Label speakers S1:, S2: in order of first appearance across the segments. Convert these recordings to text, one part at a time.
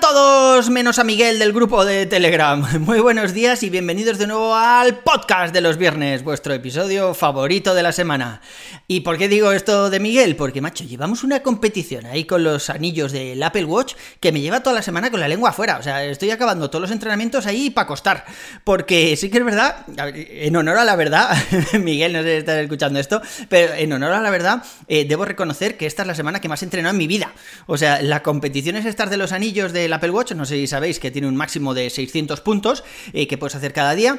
S1: todos, menos a Miguel del grupo de Telegram. Muy buenos días y bienvenidos de nuevo al podcast de los viernes, vuestro episodio favorito de la semana. ¿Y por qué digo esto de Miguel? Porque, macho, llevamos una competición ahí con los anillos del Apple Watch que me lleva toda la semana con la lengua afuera. O sea, estoy acabando todos los entrenamientos ahí para acostar. Porque sí que es verdad, en honor a la verdad, Miguel, no sé si estás escuchando esto, pero en honor a la verdad, eh, debo reconocer que esta es la semana que más he en mi vida. O sea, la competición es estas de los anillos del Apple Watch, no sé si sabéis que tiene un máximo de 600 puntos eh, que puedes hacer cada día.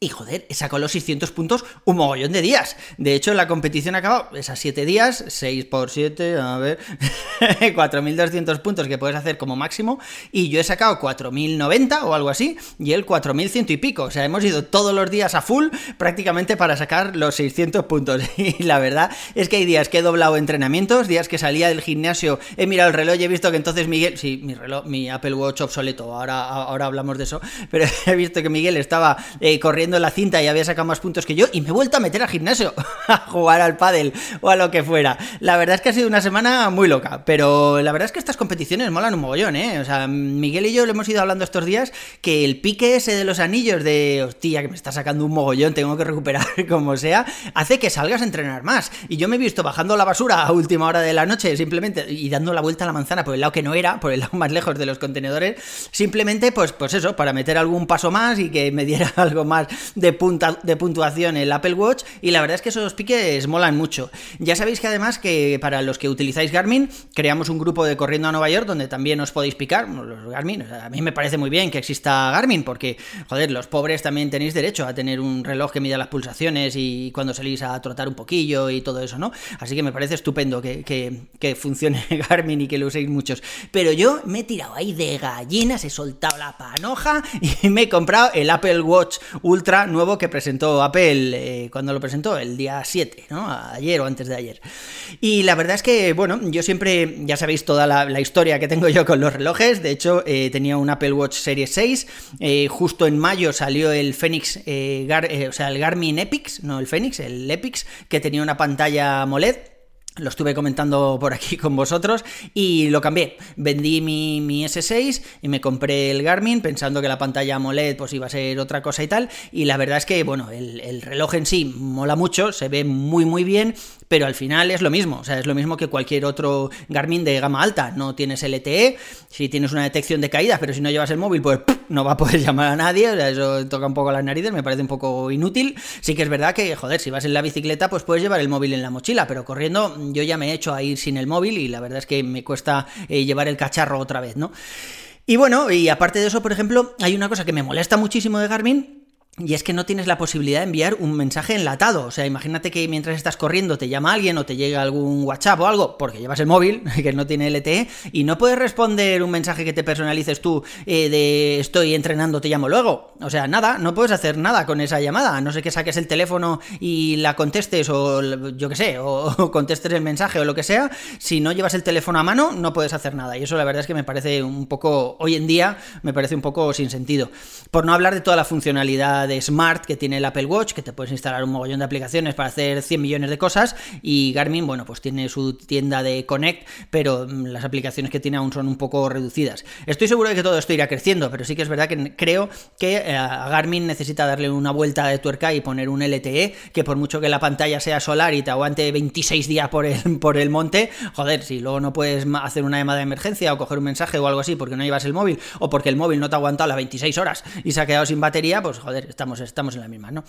S1: Y joder, he sacado los 600 puntos un mogollón de días. De hecho, la competición ha acabado esas 7 días, 6 por 7, a ver, 4.200 puntos que puedes hacer como máximo. Y yo he sacado 4.090 o algo así, y él 4.100 y pico. O sea, hemos ido todos los días a full prácticamente para sacar los 600 puntos. Y la verdad es que hay días que he doblado entrenamientos, días que salía del gimnasio, he mirado el reloj y he visto que entonces Miguel, sí, mi reloj, mi Apple Watch obsoleto, ahora, ahora hablamos de eso, pero he visto que Miguel estaba eh, corriendo la cinta y había sacado más puntos que yo y me he vuelto a meter al gimnasio a jugar al pádel o a lo que fuera. La verdad es que ha sido una semana muy loca, pero la verdad es que estas competiciones molan un mogollón, ¿eh? O sea, Miguel y yo lo hemos ido hablando estos días que el pique ese de los anillos de, hostia, que me está sacando un mogollón, tengo que recuperar como sea, hace que salgas a entrenar más. Y yo me he visto bajando la basura a última hora de la noche simplemente y dando la vuelta a la manzana por el lado que no era, por el lado más lejos de los contenedores, simplemente pues, pues eso, para meter algún paso más y que me diera algo más de, punta, de puntuación el Apple Watch y la verdad es que esos piques molan mucho. Ya sabéis que además que para los que utilizáis Garmin creamos un grupo de Corriendo a Nueva York donde también os podéis picar los Garmin. a mí me parece muy bien que exista Garmin porque, joder, los pobres también tenéis derecho a tener un reloj que mida las pulsaciones y cuando salís a trotar un poquillo y todo eso, ¿no? Así que me parece estupendo que, que funcione Garmin y que lo uséis muchos. Pero yo me he tirado ahí de gallinas, he soltado la panoja y me he comprado el Apple Watch Ultra nuevo que presentó Apple eh, cuando lo presentó, el día 7, ¿no? Ayer o antes de ayer. Y la verdad es que, bueno, yo siempre, ya sabéis toda la, historia que tengo yo con los relojes, de hecho eh, tenía un Apple Watch Series 6, eh, justo en mayo salió el Fenix, o sea, el Garmin Epix, no el Fenix, el Epix, que tenía una pantalla AMOLED lo estuve comentando por aquí con vosotros y lo cambié. Vendí mi, mi, S6 y me compré el Garmin pensando que la pantalla AMOLED pues iba a ser otra cosa y tal. Y la verdad es que, bueno, el, el, reloj en sí mola mucho, se ve muy muy bien, pero al final es lo mismo. O sea, es lo mismo que cualquier otro Garmin de gama alta. No tienes LTE, si tienes una detección de caídas, pero si no llevas el móvil, pues no va a poder llamar a nadie. O sea, eso toca un poco las narices, me parece un poco inútil. Sí que es verdad que, joder, si vas en la bicicleta, pues puedes llevar el móvil en la mochila, pero corriendo yo ya me he hecho a ir sin el móvil y la verdad es que me cuesta eh, llevar el cacharro otra vez, ¿no? Y bueno, y aparte de eso, por ejemplo, hay una cosa que me molesta muchísimo de Garmin, y es que no tienes la posibilidad de enviar un mensaje enlatado. O sea, imagínate que mientras estás corriendo te llama alguien o te llega algún WhatsApp o algo, porque llevas el móvil, que no tiene LTE, y no puedes responder un mensaje que te personalices tú eh, de estoy entrenando, te llamo luego. O sea, nada, no puedes hacer nada con esa llamada. No sé que saques el teléfono y la contestes, o yo qué sé, o, contestes el mensaje o lo que sea. Si no llevas el teléfono a mano, no puedes hacer nada. Y eso la verdad es que me parece un poco, hoy en día, me parece un poco sin sentido. Por no hablar de toda la funcionalidad de Smart que tiene el Apple Watch, que te puedes instalar un mogollón de aplicaciones para hacer 100 millones de cosas, y Garmin, bueno, pues tiene su tienda de Connect, pero mm, las aplicaciones que tiene aún son un poco reducidas. Estoy seguro de que todo esto irá creciendo, pero sí que es verdad que creo que eh, Garmin necesita darle una vuelta de tuerca y poner un LTE, que por mucho que la pantalla sea solar y te aguante 26 días por el, por el monte, joder, si luego no puedes hacer una llamada de emergencia o coger un mensaje o algo así porque no llevas el móvil, o porque el móvil no te ha aguantado las 26 horas y se ha quedado sin batería, pues joder, estamos, estamos en la misma, ¿no?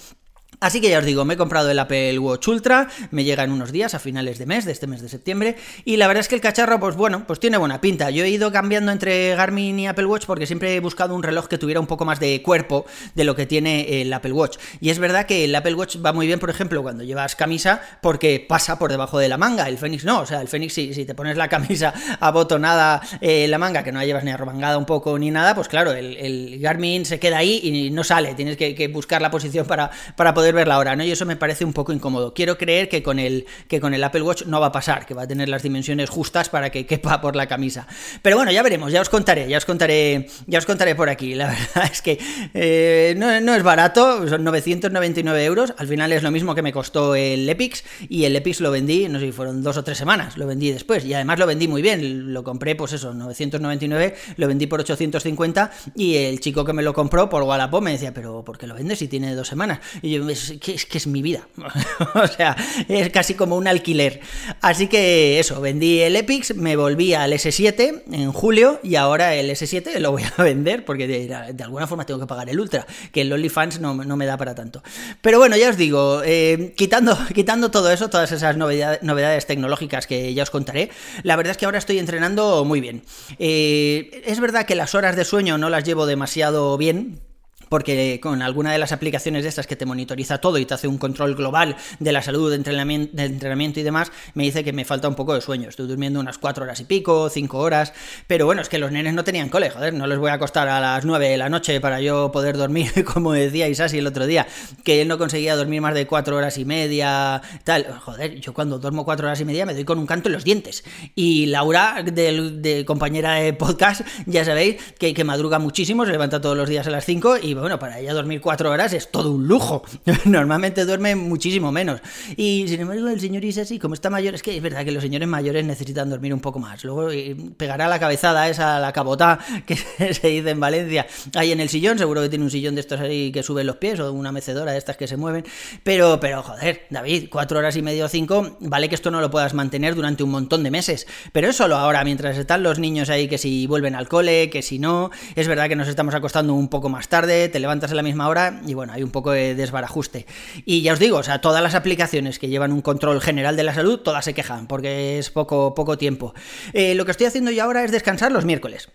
S1: Así que ya os digo, me he comprado el Apple Watch Ultra, me llega en unos días, a finales de mes, de este mes de septiembre, y la verdad es que el cacharro, pues bueno, pues tiene buena pinta. Yo he ido cambiando entre Garmin y Apple Watch porque siempre he buscado un reloj que tuviera un poco más de cuerpo de lo que tiene el Apple Watch. Y es verdad que el Apple Watch va muy bien, por ejemplo, cuando llevas camisa, porque pasa por debajo de la manga. El Fenix no, o sea, el Fenix si, si te pones la camisa abotonada eh, la manga, que no la llevas ni arrobangada un poco ni nada, pues claro, el, Garmin se queda ahí y no sale, tienes que, buscar la posición para, para poder ver la hora, ¿no? Y eso me parece un poco incómodo. Quiero creer que con el, que con el Apple Watch no va a pasar, que va a tener las dimensiones justas para que quepa por la camisa. Pero bueno, ya veremos, ya os contaré, ya os contaré, ya os contaré por aquí. La verdad es que eh, no, no, es barato, son 999 euros. Al final es lo mismo que me costó el Epix y el Epix lo vendí, no sé si fueron dos o tres semanas, lo vendí después y además lo vendí muy bien. Lo compré, pues eso, 999, lo vendí por 850 y el chico que me lo compró por Wallapop me decía, pero ¿por qué lo vendes si tiene dos semanas? Y yo, es que es, mi vida. o sea, es casi como un alquiler. Así que eso, vendí el Epix, me volví al S7 en julio y ahora el S7 lo voy a vender porque de, alguna forma tengo que pagar el Ultra, que el OnlyFans no, no me da para tanto. Pero bueno, ya os digo, eh, quitando, quitando todo eso, todas esas novedades, novedades tecnológicas que ya os contaré, la verdad es que ahora estoy entrenando muy bien. Eh, es verdad que las horas de sueño no las llevo demasiado bien, porque con alguna de las aplicaciones de estas que te monitoriza todo y te hace un control global de la salud, de entrenamiento, entrenamiento y demás, me dice que me falta un poco de sueño. Estoy durmiendo unas 4 horas y pico, 5 horas, pero bueno, es que los nenes no tenían cole, joder, no les voy a acostar a las 9 de la noche para yo poder dormir, como decía Isasi el otro día, que él no conseguía dormir más de 4 horas y media, tal. Joder, yo cuando duermo 4 horas y media me doy con un canto en los dientes. Y Laura, de, compañera de podcast, ya sabéis que, que madruga muchísimo, se levanta todos los días a las 5 y bueno, para ella dormir cuatro horas es todo un lujo. Normalmente duerme muchísimo menos. Y sin embargo, el señor así como está mayor, es que es verdad que los señores mayores necesitan dormir un poco más. Luego eh, pegará la cabezada esa, la cabotá, que se dice en Valencia, ahí en el sillón. Seguro que tiene un sillón de estos ahí que suben los pies o una mecedora de estas que se mueven. Pero, pero joder, David, cuatro horas y medio cinco, vale que esto no lo puedas mantener durante un montón de meses. Pero es solo ahora, mientras están los niños ahí que si vuelven al cole, que si no. Es verdad que nos estamos acostando un poco más tarde, te levantas a la misma hora y bueno, hay un poco de desbarajuste. Y ya os digo, o sea, todas las aplicaciones que llevan un control general de la salud, todas se quejan porque es poco, poco tiempo. Eh, lo que estoy haciendo yo ahora es descansar los miércoles.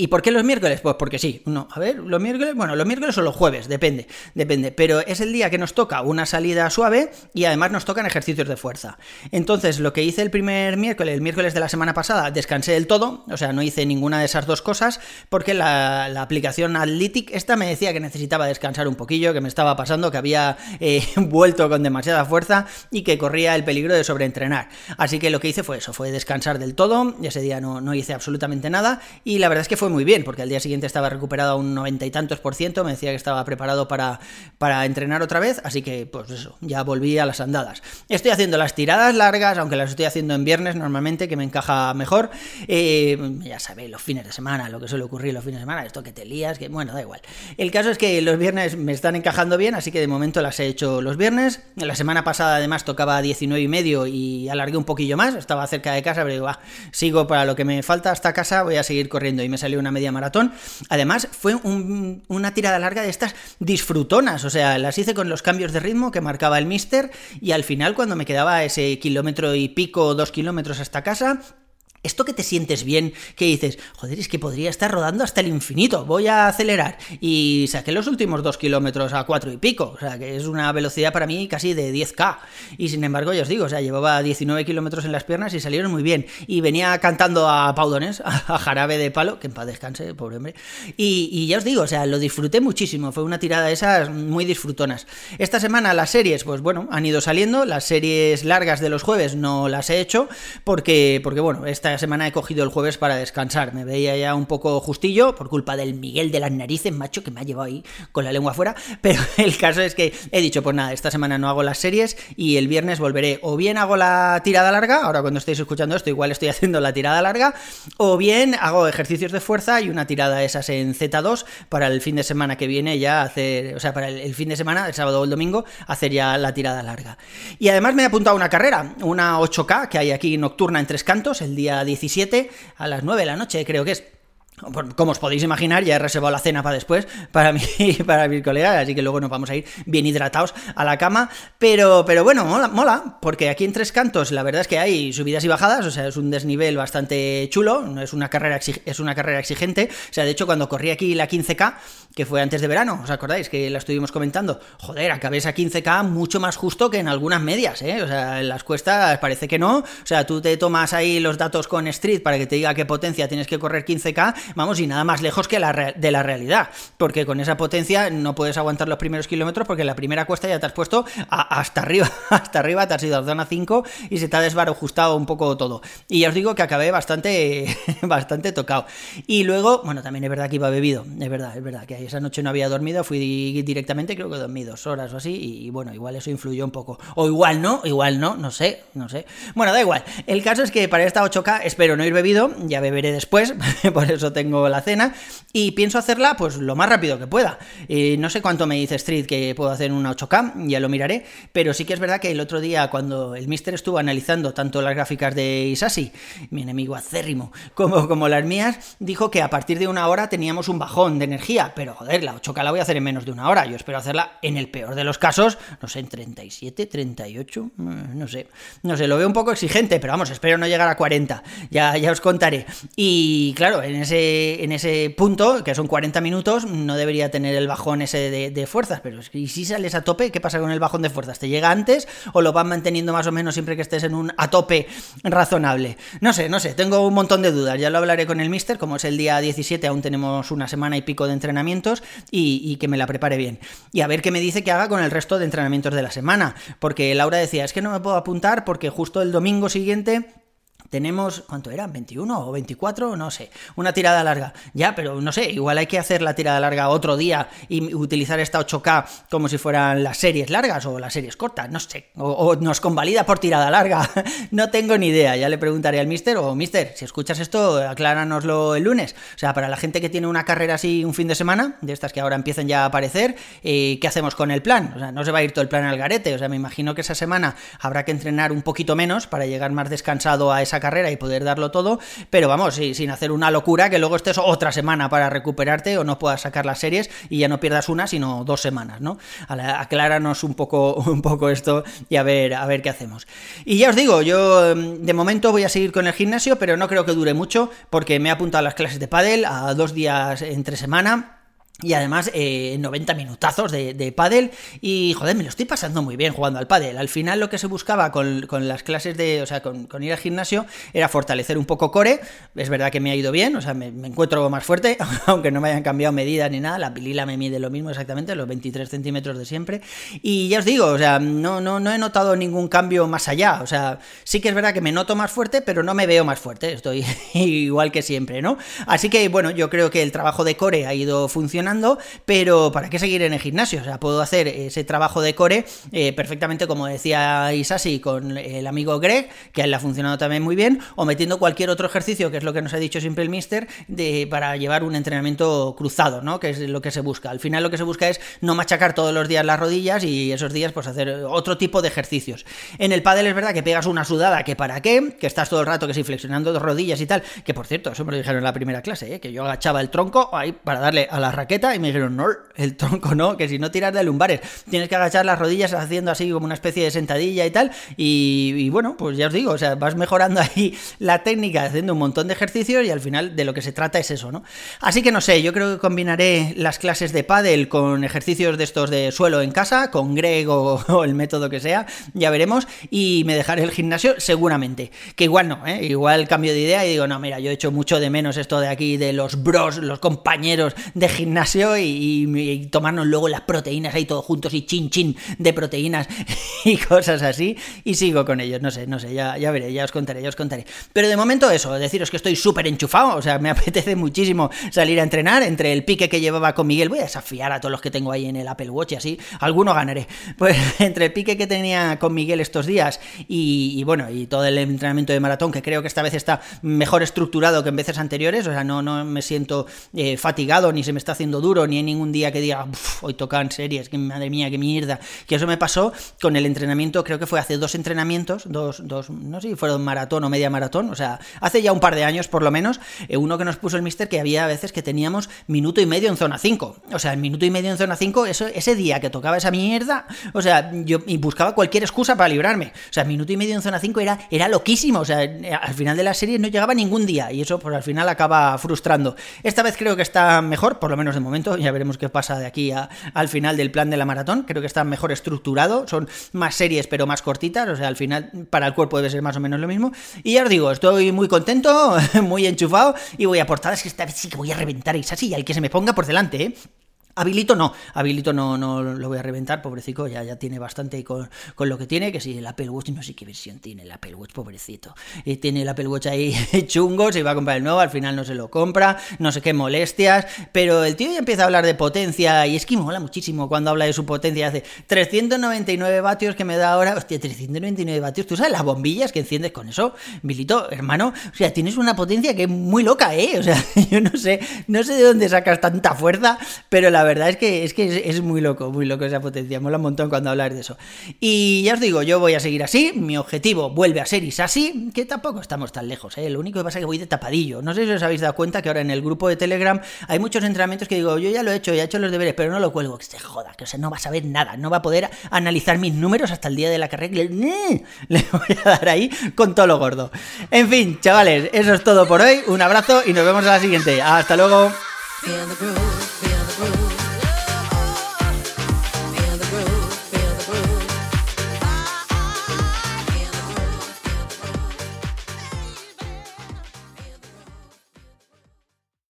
S1: ¿Y por qué los miércoles? Pues porque sí. No, a ver, los miércoles, bueno, los miércoles o los jueves, depende, depende. Pero es el día que nos toca una salida suave y además nos tocan ejercicios de fuerza. Entonces, lo que hice el primer miércoles, el miércoles de la semana pasada, descansé del todo, o sea, no hice ninguna de esas dos cosas, porque la, aplicación Athletic esta me decía que necesitaba descansar un poquillo, que me estaba pasando, que había eh, vuelto con demasiada fuerza y que corría el peligro de sobreentrenar. Así que lo que hice fue eso, fue descansar del todo. Ese día no, no hice absolutamente nada y la verdad es que fue muy bien, porque al día siguiente estaba recuperado a un noventa y tantos por ciento, me decía que estaba preparado para, para entrenar otra vez, así que pues eso, ya volví a las andadas. Estoy haciendo las tiradas largas, aunque las estoy haciendo en viernes normalmente, que me encaja mejor. Eh, ya sabéis, los fines de semana, lo que suele ocurrir los fines de semana, esto que te lías, que bueno, da igual. El caso es que los viernes me están encajando bien, así que de momento las he hecho los viernes. La semana pasada además tocaba 19 y medio y alargué un poquillo más, estaba cerca de casa, pero digo, ah, sigo para lo que me falta hasta casa, voy a seguir corriendo y me salió una media maratón. Además, fue una tirada larga de estas disfrutonas, o sea, las hice con los cambios de ritmo que marcaba el Mister y al final cuando me quedaba ese kilómetro y pico, dos kilómetros hasta casa, esto que te sientes bien, que dices, joder, es que podría estar rodando hasta el infinito, voy a acelerar. Y saqué los últimos dos kilómetros a cuatro y pico, o sea, que es una velocidad para mí casi de 10k. Y sin embargo, ya os digo, o sea, llevaba 19 kilómetros en las piernas y salieron muy bien. Y venía cantando a Paudones, a Jarabe de Palo, que en paz descanse, pobre hombre. Y, ya os digo, o sea, lo disfruté muchísimo, fue una tirada de esas muy disfrutonas. Esta semana las series, pues bueno, han ido saliendo, las series largas de los jueves no las he hecho, porque, porque bueno, esta semana he cogido el jueves para descansar. Me veía ya un poco justillo por culpa del Miguel de las narices, macho, que me ha llevado ahí con la lengua afuera. Pero el caso es que he dicho, pues nada, esta semana no hago las series y el viernes volveré. O bien hago la tirada larga, ahora cuando estéis escuchando esto, igual estoy haciendo la tirada larga, o bien hago ejercicios de fuerza y una tirada esas en Z2 para el fin de semana que viene ya hacer, o sea, para el, fin de semana, el sábado o el domingo, hacer ya la tirada larga. Y además me he apuntado a una carrera, una 8K que hay aquí nocturna en tres cantos, el día 17 a las 9 de la noche, creo que es. Como os podéis imaginar, ya he reservado la cena para después, para mí y para mis colegas, así que luego nos vamos a ir bien hidratados a la cama. Pero, pero bueno, mola, mola, porque aquí en Tres Cantos la verdad es que hay subidas y bajadas, o sea, es un desnivel bastante chulo, es una carrera, es una carrera exigente. O sea, de hecho, cuando corrí aquí la 15K, que fue antes de verano, ¿os acordáis? Que la estuvimos comentando. Joder, acabé esa 15K mucho más justo que en algunas medias, ¿eh? O sea, en las cuestas parece que no. O sea, tú te tomas ahí los datos con Street para que te diga qué potencia tienes que correr 15K vamos, y nada más lejos que la de la realidad, porque con esa potencia no puedes aguantar los primeros kilómetros porque la primera cuesta ya te has puesto hasta arriba, hasta arriba, te has ido a zona 5 y se te ha desbarajustado un poco todo. Y ya os digo que acabé bastante, bastante tocado. Y luego, bueno, también es verdad que iba bebido, es verdad, es verdad que esa noche no había dormido, fui directamente, creo que dormí dos horas o así, y, bueno, igual eso influyó un poco. O igual no, igual no, no sé, no sé. Bueno, da igual. El caso es que para esta 8K espero no ir bebido, ya beberé después, por eso tengo la cena, y pienso hacerla pues lo más rápido que pueda. Eh, no sé cuánto me dice Street que puedo hacer una 8K, ya lo miraré, pero sí que es verdad que el otro día cuando el Mister estuvo analizando tanto las gráficas de Isasi, mi enemigo acérrimo, como, como las mías, dijo que a partir de una hora teníamos un bajón de energía, pero joder, la 8K la voy a hacer en menos de una hora, yo espero hacerla en el peor de los casos, no sé, en 37, 38, eh, no sé, no sé, lo veo un poco exigente, pero vamos, espero no llegar a 40, ya, ya os contaré. Y claro, en ese, en ese punto, que son 40 minutos, no debería tener el bajón ese de, fuerzas, pero si sales a tope, ¿qué pasa con el bajón de fuerzas? ¿Te llega antes o lo van manteniendo más o menos siempre que estés en un a tope razonable? No sé, no sé, tengo un montón de dudas, ya lo hablaré con el mister, como es el día 17, aún tenemos una semana y pico de entrenamientos y, que me la prepare bien. Y a ver qué me dice que haga con el resto de entrenamientos de la semana, porque Laura decía, es que no me puedo apuntar porque justo el domingo siguiente tenemos, ¿cuánto era? ¿21 o 24? No sé, una tirada larga. Ya, pero no sé, igual hay que hacer la tirada larga otro día y utilizar esta 8K como si fueran las series largas o las series cortas, no sé. O, nos convalida por tirada larga. no tengo ni idea, ya le preguntaré al mister o mister, si escuchas esto, acláranoslo el lunes. O sea, para la gente que tiene una carrera así un fin de semana, de estas que ahora empiezan ya a aparecer, eh, ¿qué hacemos con el plan? O sea, no se va a ir todo el plan al garete. O sea, me imagino que esa semana habrá que entrenar un poquito menos para llegar más descansado a esa carrera y poder darlo todo, pero vamos, sin hacer una locura que luego estés otra semana para recuperarte o no puedas sacar las series y ya no pierdas una, sino dos semanas, ¿no? Acláranos un poco, un poco esto y a ver, a ver qué hacemos. Y ya os digo, yo mm, de momento voy a seguir con el gimnasio, pero no creo que dure mucho porque me he apuntado a las clases de pádel a dos días entre semana y además, eh, 90 minutazos de, de pádel. Y, joder, me lo estoy pasando muy bien jugando al pádel. Al final lo que se buscaba con, las clases de... O sea, con, ir al gimnasio era fortalecer un poco core. Es verdad que me ha ido bien, o sea, me, encuentro más fuerte, aunque no me hayan cambiado medidas ni nada. La pilila me mide lo mismo exactamente, los 23 centímetros de siempre. Y ya os digo, o sea, no, no, no he notado ningún cambio más allá. O sea, sí que es verdad que me noto más fuerte, pero no me veo más fuerte. Estoy igual que siempre, ¿no? Así que, bueno, yo creo que el trabajo de core ha ido funcionando pero ¿para qué seguir en el gimnasio? O sea, puedo hacer ese trabajo de core eh, perfectamente como decía Isasi con el amigo Greg, que a él le ha funcionado también muy bien, o metiendo cualquier otro ejercicio, que es lo que nos ha dicho siempre el mister, de, para llevar un entrenamiento cruzado, ¿no? Que es lo que se busca. Al final lo que se busca es no machacar todos los días las rodillas y esos días pues hacer otro tipo de ejercicios. En el pádel es verdad que pegas una sudada que para qué, que estás todo el rato que si flexionando dos rodillas y tal, que por cierto, eso me lo dijeron en la primera clase, ¿eh? que yo agachaba el tronco ahí para darle a la raqueta y me dijeron, no, el tronco no, que si no tiras de lumbares, tienes que agachar las rodillas haciendo así como una especie de sentadilla y tal. Y, bueno, pues ya os digo, o sea, vas mejorando ahí la técnica haciendo un montón de ejercicios y al final de lo que se trata es eso, ¿no? Así que no sé, yo creo que combinaré las clases de pádel con ejercicios de estos de suelo en casa, con Greg o, el método que sea, ya veremos, y me dejaré el gimnasio seguramente. Que igual no, ¿eh? Igual cambio de idea y digo, no, mira, yo he hecho mucho de menos esto de aquí, de los bros, los compañeros de gimnasio y, tomarnos luego las proteínas ahí todos juntos y chin chin de proteínas y cosas así y sigo con ellos, no sé, no sé, ya, ya veré, ya os contaré, ya os contaré. Pero de momento eso, deciros que estoy súper enchufado, o sea, me apetece muchísimo salir a entrenar entre el pique que llevaba con Miguel, voy a desafiar a todos los que tengo ahí en el Apple Watch así, alguno ganaré. Pues entre el pique que tenía con Miguel estos días y, bueno, y todo el entrenamiento de maratón, que creo que esta vez está mejor estructurado que en veces anteriores, o sea, no, no me siento eh, fatigado ni se me está haciendo duro ni hay ningún día que diga, hoy tocan series, que madre mía, qué mierda. Que eso me pasó con el entrenamiento, creo que fue hace dos entrenamientos, dos, dos no sé si fueron maratón o media maratón, o sea, hace ya un par de años por lo menos, eh, uno que nos puso el mister que había veces que teníamos minuto y medio en zona 5. O sea, el minuto y medio en zona 5, eso, ese día que tocaba esa mierda, o sea, yo y buscaba cualquier excusa para librarme. O sea, minuto y medio en zona 5 era, era loquísimo, o sea, al final de la serie no llegaba ningún día y eso pues al final acaba frustrando. Esta vez creo que está mejor, por lo menos momento, ya veremos qué pasa de aquí al final del plan de la maratón, creo que está mejor estructurado, son más series pero más cortitas, o sea, al final para el cuerpo debe ser más o menos lo mismo. Y ya os digo, estoy muy contento, muy enchufado y voy a portadas que esta vez sí que voy a reventar esa y al que se me ponga por delante, ¿eh? Habilito no, habilito no, no lo voy a reventar, pobrecito, ya, ya tiene bastante con, lo que tiene, que si el Apple Watch, no sé qué versión tiene el Apple Watch, pobrecito. Y tiene el Apple Watch ahí chungo, se iba a comprar el nuevo, al final no se lo compra, no sé qué molestias, pero el tío ya empieza a hablar de potencia y es que mola muchísimo cuando habla de su potencia, hace 399 vatios que me da ahora, hostia, 399 vatios, ¿tú sabes las bombillas que enciendes con eso? Bilito, hermano, o sea, tienes una potencia que es muy loca, ¿eh? O sea, yo no sé, no sé de dónde sacas tanta fuerza, pero la la verdad es que es, que es, muy loco, muy loco esa potencia. Mola un montón cuando hablas de eso. Y ya os digo, yo voy a seguir así. Mi objetivo vuelve a ser así, que tampoco estamos tan lejos. ¿eh? Lo único que pasa es que voy de tapadillo. No sé si os habéis dado cuenta que ahora en el grupo de Telegram hay muchos entrenamientos que digo, yo ya lo he hecho, ya he hecho los deberes, pero no lo cuelgo. Que se joda, que o no va a saber nada. No va a poder analizar mis números hasta el día de la carrera. Le, le voy a dar ahí con todo lo gordo. En fin, chavales, eso es todo por hoy. Un abrazo y nos vemos a la siguiente. Hasta luego.